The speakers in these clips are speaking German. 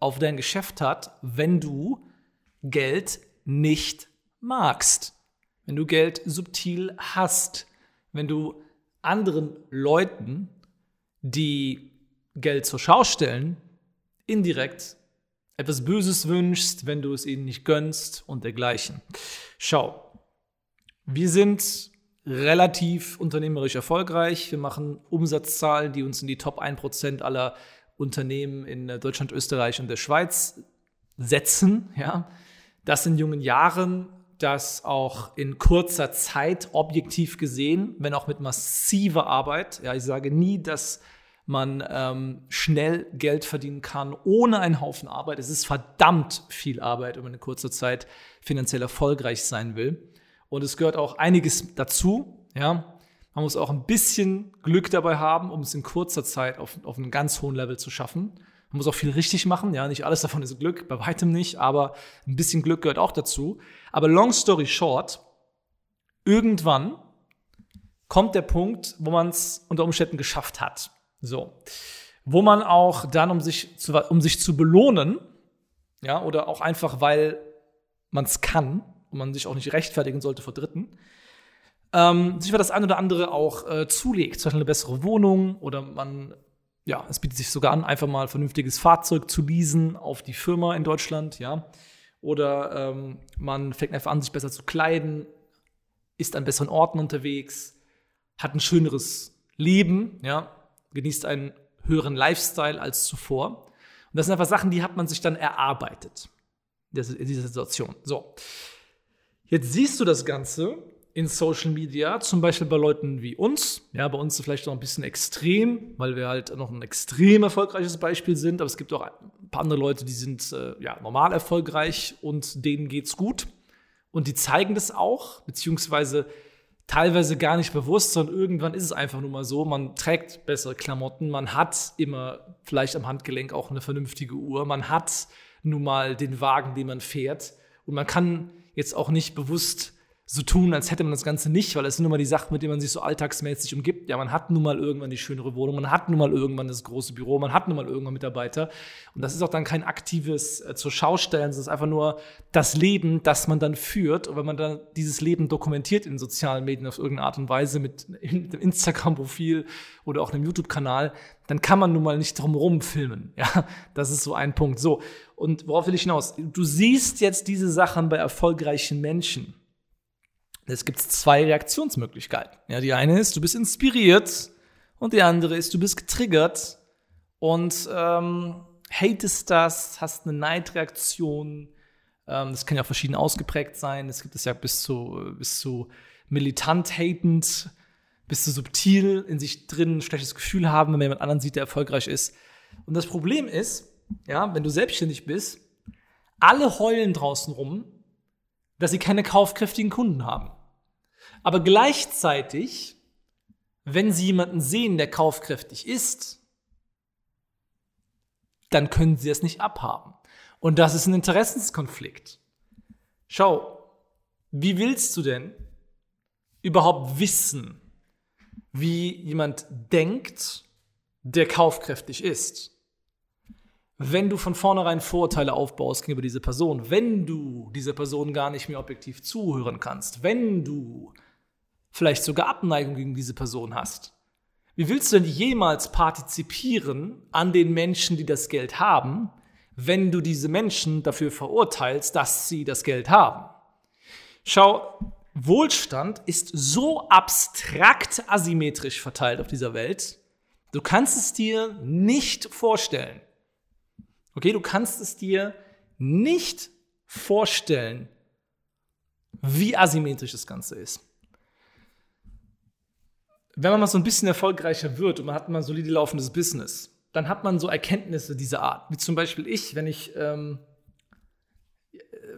auf dein Geschäft hat, wenn du Geld nicht magst, wenn du Geld subtil hast, wenn du anderen Leuten, die Geld zur Schau stellen, indirekt etwas Böses wünschst, wenn du es ihnen nicht gönnst und dergleichen. Schau, wir sind relativ unternehmerisch erfolgreich. Wir machen Umsatzzahlen, die uns in die Top 1% aller Unternehmen in äh, Deutschland, Österreich und der Schweiz setzen. Ja? Das in jungen Jahren, das auch in kurzer Zeit objektiv gesehen, wenn auch mit massiver Arbeit. Ja, ich sage nie, dass man ähm, schnell Geld verdienen kann ohne einen Haufen Arbeit. Es ist verdammt viel Arbeit, wenn man in kurzer Zeit finanziell erfolgreich sein will. Und es gehört auch einiges dazu. Ja, man muss auch ein bisschen Glück dabei haben, um es in kurzer Zeit auf, auf einem ganz hohen Level zu schaffen. Man muss auch viel richtig machen. Ja, nicht alles davon ist Glück, bei weitem nicht, aber ein bisschen Glück gehört auch dazu. Aber long story short, irgendwann kommt der Punkt, wo man es unter Umständen geschafft hat. So. Wo man auch dann, um sich zu, um sich zu belohnen, ja, oder auch einfach, weil man es kann und man sich auch nicht rechtfertigen sollte vor Dritten, ähm, sich das ein oder andere auch äh, zulegt. Zum Beispiel eine bessere Wohnung oder man, ja, es bietet sich sogar an, einfach mal ein vernünftiges Fahrzeug zu leasen auf die Firma in Deutschland, ja. Oder ähm, man fängt einfach an, sich besser zu kleiden, ist an besseren Orten unterwegs, hat ein schöneres Leben, ja, genießt einen höheren Lifestyle als zuvor. Und das sind einfach Sachen, die hat man sich dann erarbeitet in dieser Situation. So. Jetzt siehst du das Ganze in Social Media, zum Beispiel bei Leuten wie uns. Ja, bei uns ist vielleicht noch ein bisschen extrem, weil wir halt noch ein extrem erfolgreiches Beispiel sind. Aber es gibt auch ein paar andere Leute, die sind äh, ja, normal erfolgreich und denen geht's gut. Und die zeigen das auch, beziehungsweise teilweise gar nicht bewusst, sondern irgendwann ist es einfach nur mal so, man trägt bessere Klamotten, man hat immer vielleicht am Handgelenk auch eine vernünftige Uhr, man hat nun mal den Wagen, den man fährt und man kann jetzt auch nicht bewusst so tun, als hätte man das Ganze nicht, weil es sind nun mal die Sachen, mit denen man sich so alltagsmäßig umgibt. Ja, man hat nun mal irgendwann die schönere Wohnung, man hat nun mal irgendwann das große Büro, man hat nun mal irgendwann Mitarbeiter. Und das ist auch dann kein aktives äh, zur Schaustellen, sondern es ist einfach nur das Leben, das man dann führt. Und wenn man dann dieses Leben dokumentiert in sozialen Medien auf irgendeine Art und Weise mit einem Instagram-Profil oder auch einem YouTube-Kanal, dann kann man nun mal nicht drumherum filmen. Ja, das ist so ein Punkt. So. Und worauf will ich hinaus? Du siehst jetzt diese Sachen bei erfolgreichen Menschen es gibt zwei Reaktionsmöglichkeiten. Ja, die eine ist, du bist inspiriert und die andere ist, du bist getriggert und ähm, hatest das, hast eine Neidreaktion. Ähm, das kann ja auch verschieden ausgeprägt sein. Es gibt es ja bis zu, bis zu militant hatend, bis zu subtil in sich drin ein schlechtes Gefühl haben, wenn man jemand anderen sieht, der erfolgreich ist. Und das Problem ist, ja, wenn du selbstständig bist, alle heulen draußen rum, dass sie keine kaufkräftigen Kunden haben. Aber gleichzeitig, wenn sie jemanden sehen, der kaufkräftig ist, dann können sie es nicht abhaben. Und das ist ein Interessenskonflikt. Schau, wie willst du denn überhaupt wissen, wie jemand denkt, der kaufkräftig ist? wenn du von vornherein Vorurteile aufbaust gegenüber dieser Person, wenn du dieser Person gar nicht mehr objektiv zuhören kannst, wenn du vielleicht sogar Abneigung gegen diese Person hast, wie willst du denn jemals partizipieren an den Menschen, die das Geld haben, wenn du diese Menschen dafür verurteilst, dass sie das Geld haben? Schau, Wohlstand ist so abstrakt asymmetrisch verteilt auf dieser Welt, du kannst es dir nicht vorstellen. Okay, du kannst es dir nicht vorstellen, wie asymmetrisch das Ganze ist. Wenn man mal so ein bisschen erfolgreicher wird und man hat mal ein solide laufendes Business, dann hat man so Erkenntnisse dieser Art. Wie zum Beispiel ich, wenn ich ähm,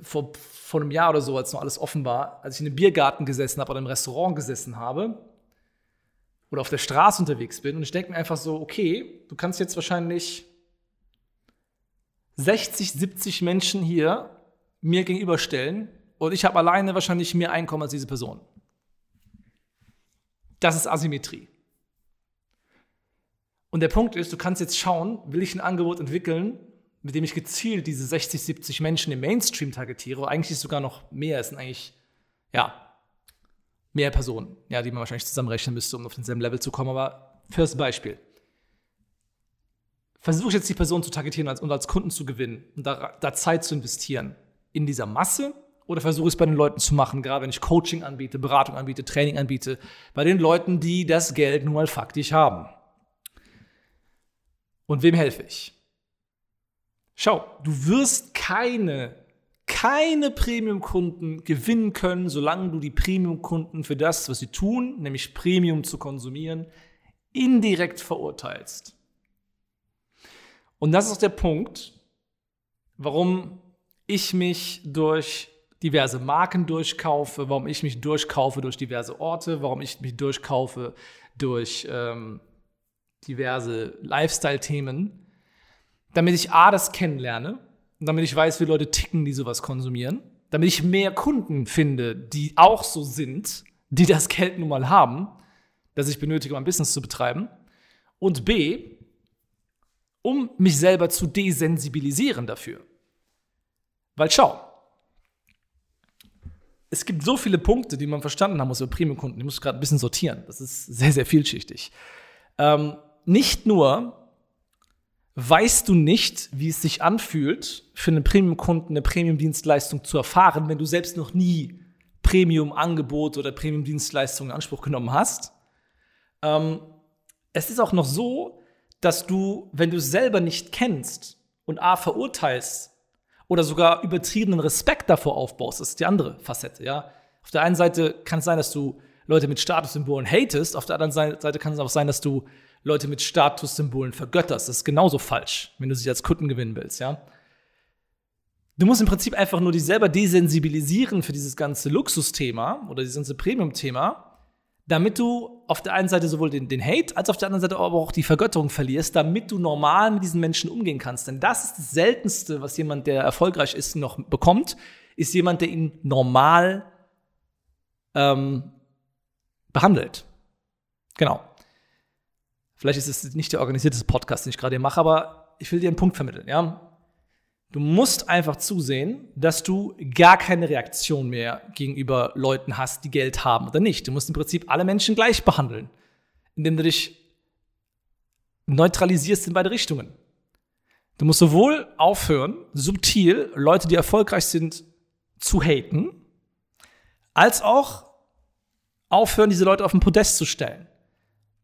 vor, vor einem Jahr oder so, als noch alles offen war, als ich in einem Biergarten gesessen habe oder im Restaurant gesessen habe oder auf der Straße unterwegs bin und ich denke mir einfach so, okay, du kannst jetzt wahrscheinlich 60, 70 Menschen hier mir gegenüberstellen und ich habe alleine wahrscheinlich mehr Einkommen als diese Person. Das ist Asymmetrie. Und der Punkt ist, du kannst jetzt schauen, will ich ein Angebot entwickeln, mit dem ich gezielt diese 60, 70 Menschen im Mainstream targetiere, eigentlich ist sogar noch mehr, es sind eigentlich, ja, mehr Personen, ja, die man wahrscheinlich zusammenrechnen müsste, um auf denselben Level zu kommen, aber fürs Beispiel. Versuche ich jetzt die Person zu targetieren und als Kunden zu gewinnen und da, da Zeit zu investieren in dieser Masse oder versuche es bei den Leuten zu machen, gerade wenn ich Coaching anbiete, Beratung anbiete, Training anbiete, bei den Leuten, die das Geld nun mal faktisch haben. Und wem helfe ich? Schau, du wirst keine, keine Premium-Kunden gewinnen können, solange du die Premium-Kunden für das, was sie tun, nämlich Premium zu konsumieren, indirekt verurteilst. Und das ist der Punkt, warum ich mich durch diverse Marken durchkaufe, warum ich mich durchkaufe durch diverse Orte, warum ich mich durchkaufe durch ähm, diverse Lifestyle-Themen, damit ich A, das kennenlerne und damit ich weiß, wie Leute ticken, die sowas konsumieren, damit ich mehr Kunden finde, die auch so sind, die das Geld nun mal haben, das ich benötige, um ein Business zu betreiben. Und B, um mich selber zu desensibilisieren dafür. Weil schau, es gibt so viele Punkte, die man verstanden haben muss über Premium-Kunden. Die muss ich gerade ein bisschen sortieren. Das ist sehr, sehr vielschichtig. Ähm, nicht nur weißt du nicht, wie es sich anfühlt, für einen Premium-Kunden eine Premium-Dienstleistung zu erfahren, wenn du selbst noch nie Premium-Angebot oder Premium-Dienstleistung in Anspruch genommen hast. Ähm, es ist auch noch so, dass du, wenn du es selber nicht kennst und A verurteilst oder sogar übertriebenen Respekt davor aufbaust, das ist die andere Facette, ja. Auf der einen Seite kann es sein, dass du Leute mit Statussymbolen hatest, auf der anderen Seite kann es auch sein, dass du Leute mit Statussymbolen vergötterst. Das ist genauso falsch, wenn du sie als Kunden gewinnen willst, ja. Du musst im Prinzip einfach nur dich selber desensibilisieren für dieses ganze Luxusthema oder dieses ganze Premium-Thema, damit du auf der einen Seite sowohl den, den Hate als auf der anderen Seite aber auch die Vergötterung verlierst, damit du normal mit diesen Menschen umgehen kannst. Denn das ist das Seltenste, was jemand, der erfolgreich ist, noch bekommt, ist jemand, der ihn normal ähm, behandelt. Genau. Vielleicht ist es nicht der organisierte Podcast, den ich gerade hier mache, aber ich will dir einen Punkt vermitteln, ja. Du musst einfach zusehen, dass du gar keine Reaktion mehr gegenüber Leuten hast, die Geld haben oder nicht. Du musst im Prinzip alle Menschen gleich behandeln, indem du dich neutralisierst in beide Richtungen. Du musst sowohl aufhören, subtil Leute, die erfolgreich sind, zu haten, als auch aufhören, diese Leute auf den Podest zu stellen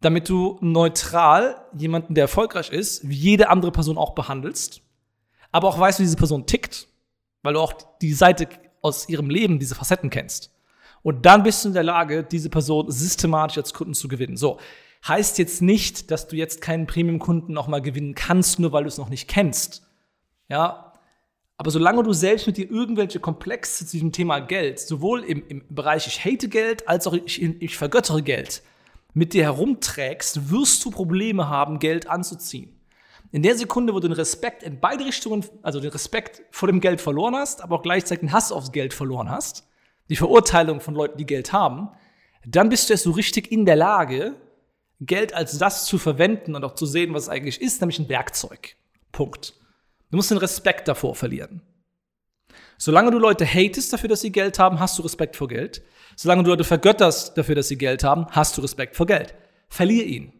damit du neutral jemanden, der erfolgreich ist, wie jede andere Person auch behandelst, aber auch weißt, wie diese Person tickt, weil du auch die Seite aus ihrem Leben, diese Facetten kennst. Und dann bist du in der Lage, diese Person systematisch als Kunden zu gewinnen. So. Heißt jetzt nicht, dass du jetzt keinen Premium-Kunden noch mal gewinnen kannst, nur weil du es noch nicht kennst. Ja. Aber solange du selbst mit dir irgendwelche Komplexe zu diesem Thema Geld, sowohl im, im Bereich ich hate Geld, als auch ich, ich vergöttere Geld, mit dir herumträgst, wirst du Probleme haben, Geld anzuziehen. In der Sekunde, wo du den Respekt in beide Richtungen, also den Respekt vor dem Geld verloren hast, aber auch gleichzeitig den Hass aufs Geld verloren hast, die Verurteilung von Leuten, die Geld haben, dann bist du erst so richtig in der Lage, Geld als das zu verwenden und auch zu sehen, was es eigentlich ist, nämlich ein Werkzeug. Punkt. Du musst den Respekt davor verlieren. Solange du Leute hatest dafür, dass sie Geld haben, hast du Respekt vor Geld. Solange du Leute vergötterst dafür, dass sie Geld haben, hast du Respekt vor Geld. Verlier ihn.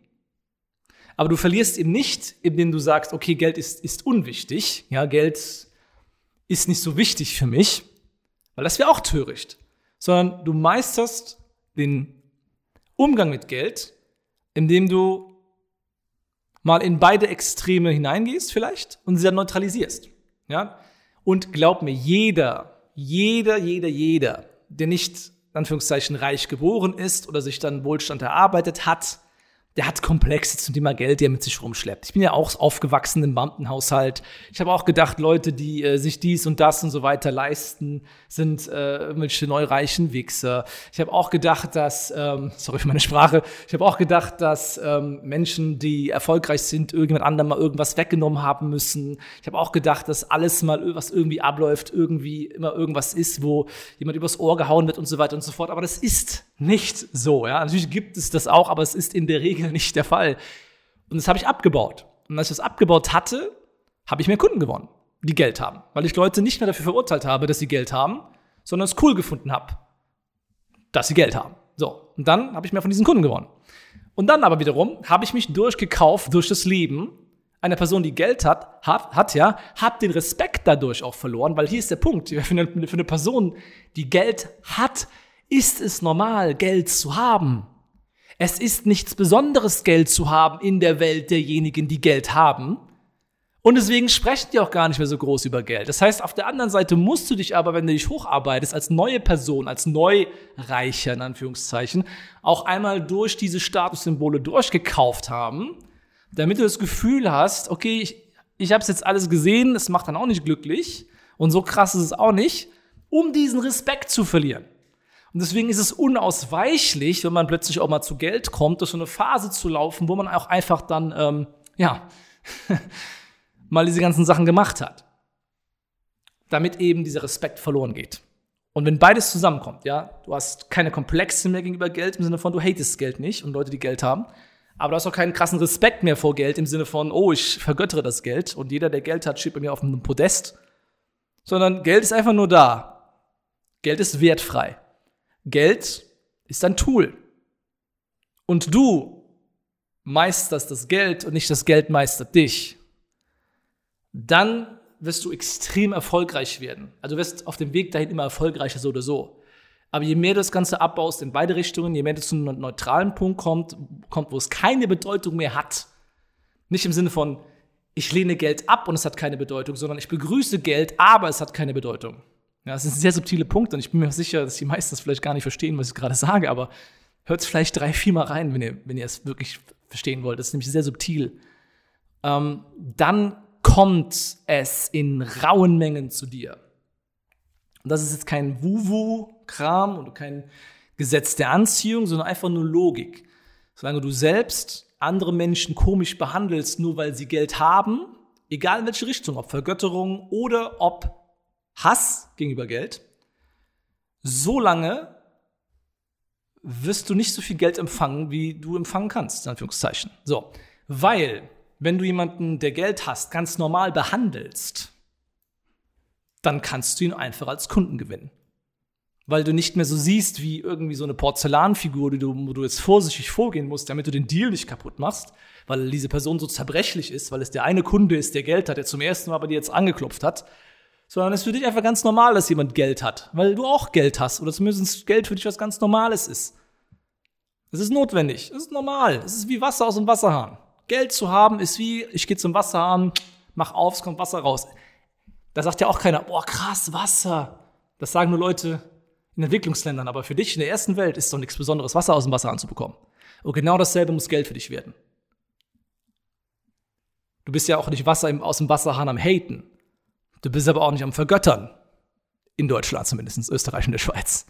Aber du verlierst ihn nicht, indem du sagst, okay, Geld ist, ist unwichtig. Ja, Geld ist nicht so wichtig für mich, weil das wäre auch töricht. sondern du meisterst den Umgang mit Geld, indem du mal in beide Extreme hineingehst vielleicht und sie dann neutralisierst. Ja? Und glaub mir, jeder, jeder, jeder, jeder, der nicht, in Anführungszeichen, reich geboren ist oder sich dann Wohlstand erarbeitet hat, der hat Komplexe zum Thema Geld, die er mit sich rumschleppt. Ich bin ja auch aufgewachsen im Beamtenhaushalt. Ich habe auch gedacht, Leute, die äh, sich dies und das und so weiter leisten, sind äh, irgendwelche neureichen Wichser. Ich habe auch gedacht, dass, ähm, sorry für meine Sprache, ich habe auch gedacht, dass ähm, Menschen, die erfolgreich sind, irgendjemand anderem mal irgendwas weggenommen haben müssen. Ich habe auch gedacht, dass alles mal, was irgendwie abläuft, irgendwie immer irgendwas ist, wo jemand übers Ohr gehauen wird und so weiter und so fort. Aber das ist nicht so. Ja? Natürlich gibt es das auch, aber es ist in der Regel nicht der Fall. Und das habe ich abgebaut. Und als ich das abgebaut hatte, habe ich mehr Kunden gewonnen, die Geld haben. Weil ich Leute nicht mehr dafür verurteilt habe, dass sie Geld haben, sondern es cool gefunden habe, dass sie Geld haben. So, und dann habe ich mehr von diesen Kunden gewonnen. Und dann aber wiederum habe ich mich durchgekauft durch das Leben einer Person, die Geld hat, hat, hat ja, habe den Respekt dadurch auch verloren, weil hier ist der Punkt, für eine, für eine Person, die Geld hat, ist es normal, Geld zu haben. Es ist nichts Besonderes, Geld zu haben in der Welt derjenigen, die Geld haben. Und deswegen sprechen die auch gar nicht mehr so groß über Geld. Das heißt, auf der anderen Seite musst du dich aber, wenn du dich hocharbeitest, als neue Person, als Neureicher in Anführungszeichen, auch einmal durch diese Statussymbole durchgekauft haben, damit du das Gefühl hast, okay, ich, ich habe es jetzt alles gesehen, es macht dann auch nicht glücklich und so krass ist es auch nicht, um diesen Respekt zu verlieren. Und deswegen ist es unausweichlich, wenn man plötzlich auch mal zu Geld kommt, durch so eine Phase zu laufen, wo man auch einfach dann, ähm, ja, mal diese ganzen Sachen gemacht hat. Damit eben dieser Respekt verloren geht. Und wenn beides zusammenkommt, ja, du hast keine Komplexe mehr gegenüber Geld im Sinne von, du hatest Geld nicht und Leute, die Geld haben, aber du hast auch keinen krassen Respekt mehr vor Geld im Sinne von, oh, ich vergöttere das Geld und jeder, der Geld hat, steht bei mir auf einem Podest, sondern Geld ist einfach nur da. Geld ist wertfrei. Geld ist ein Tool. Und du meisterst das Geld und nicht das Geld meistert dich. Dann wirst du extrem erfolgreich werden. Also du wirst auf dem Weg dahin immer erfolgreicher so oder so. Aber je mehr du das Ganze abbaust in beide Richtungen, je mehr du zu einem neutralen Punkt kommt, kommt, wo es keine Bedeutung mehr hat. Nicht im Sinne von, ich lehne Geld ab und es hat keine Bedeutung, sondern ich begrüße Geld, aber es hat keine Bedeutung. Ja, das ist ein sehr subtile Punkt und ich bin mir sicher, dass die meisten das vielleicht gar nicht verstehen, was ich gerade sage, aber hört es vielleicht drei, vier Mal rein, wenn ihr, wenn ihr es wirklich verstehen wollt. Das ist nämlich sehr subtil. Ähm, dann kommt es in rauen Mengen zu dir. Und das ist jetzt kein Wuwu-Kram und kein Gesetz der Anziehung, sondern einfach nur Logik. Solange du selbst andere Menschen komisch behandelst, nur weil sie Geld haben, egal in welche Richtung, ob Vergötterung oder ob Hass gegenüber Geld, so lange wirst du nicht so viel Geld empfangen, wie du empfangen kannst, in Anführungszeichen. So, weil, wenn du jemanden, der Geld hast, ganz normal behandelst, dann kannst du ihn einfach als Kunden gewinnen. Weil du nicht mehr so siehst wie irgendwie so eine Porzellanfigur, die du, wo du jetzt vorsichtig vorgehen musst, damit du den Deal nicht kaputt machst, weil diese Person so zerbrechlich ist, weil es der eine Kunde ist, der Geld hat, der zum ersten Mal bei dir jetzt angeklopft hat sondern es ist für dich einfach ganz normal, dass jemand Geld hat, weil du auch Geld hast oder zumindest Geld für dich was ganz Normales ist. Es ist notwendig, es ist normal, es ist wie Wasser aus dem Wasserhahn. Geld zu haben ist wie, ich gehe zum Wasserhahn, mach auf, es kommt Wasser raus. Da sagt ja auch keiner, boah, krass, Wasser. Das sagen nur Leute in Entwicklungsländern, aber für dich in der ersten Welt ist doch nichts Besonderes, Wasser aus dem Wasserhahn zu bekommen. Und genau dasselbe muss Geld für dich werden. Du bist ja auch nicht Wasser aus dem Wasserhahn am Haten. Du bist aber auch nicht am Vergöttern. In Deutschland zumindest, Österreich und der Schweiz.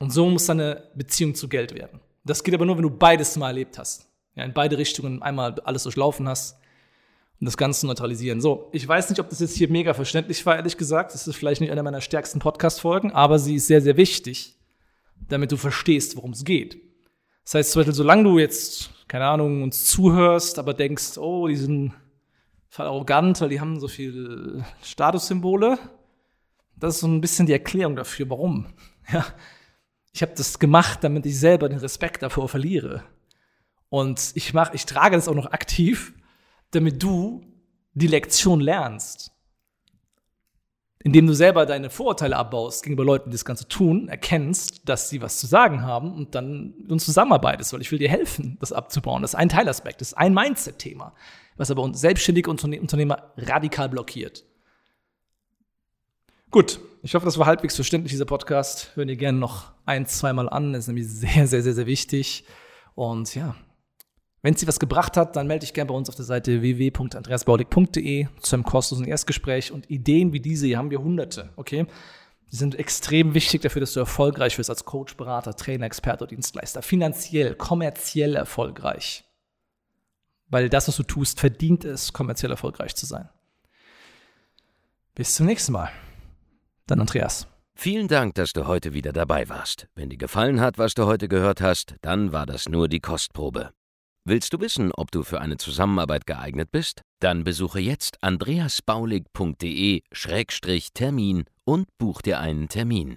Und so muss deine Beziehung zu Geld werden. Das geht aber nur, wenn du beides mal erlebt hast. Ja, in beide Richtungen einmal alles durchlaufen hast und das Ganze neutralisieren. So, ich weiß nicht, ob das jetzt hier mega verständlich war, ehrlich gesagt. Das ist vielleicht nicht eine meiner stärksten Podcast-Folgen, aber sie ist sehr, sehr wichtig, damit du verstehst, worum es geht. Das heißt zum Beispiel, solange du jetzt, keine Ahnung, uns zuhörst, aber denkst, oh, die sind voll arrogant, weil die haben so viel Statussymbole. Das ist so ein bisschen die Erklärung dafür, warum. Ja, ich habe das gemacht, damit ich selber den Respekt davor verliere. Und ich mach, ich trage das auch noch aktiv, damit du die Lektion lernst. indem du selber deine Vorurteile abbaust gegenüber Leuten, die das Ganze tun, erkennst, dass sie was zu sagen haben und dann mit uns zusammenarbeitest, weil ich will dir helfen, das abzubauen. Das ist ein Teilaspekt, das ist ein Mindset-Thema, was aber uns selbstständige Unternehmer radikal blockiert. Gut, ich hoffe, das war halbwegs verständlich, dieser Podcast. Hören ihr gerne noch ein, zweimal an, das ist nämlich sehr, sehr, sehr, sehr wichtig. Und ja, wenn es dir was gebracht hat, dann melde dich gerne bei uns auf der Seite www.andreasbaulig.de zu einem kostenlosen Erstgespräch. Und Ideen wie diese hier haben wir hunderte, okay? Die sind extrem wichtig dafür, dass du erfolgreich wirst als Coach, Berater, Trainer, Experte Dienstleister. Finanziell, kommerziell erfolgreich. Weil das, was du tust, verdient es, kommerziell erfolgreich zu sein. Bis zum nächsten Mal. Dann Andreas. Vielen Dank, dass du heute wieder dabei warst. Wenn dir gefallen hat, was du heute gehört hast, dann war das nur die Kostprobe. Willst du wissen, ob du für eine Zusammenarbeit geeignet bist? Dann besuche jetzt andreasbaulig.de-termin und buch dir einen Termin.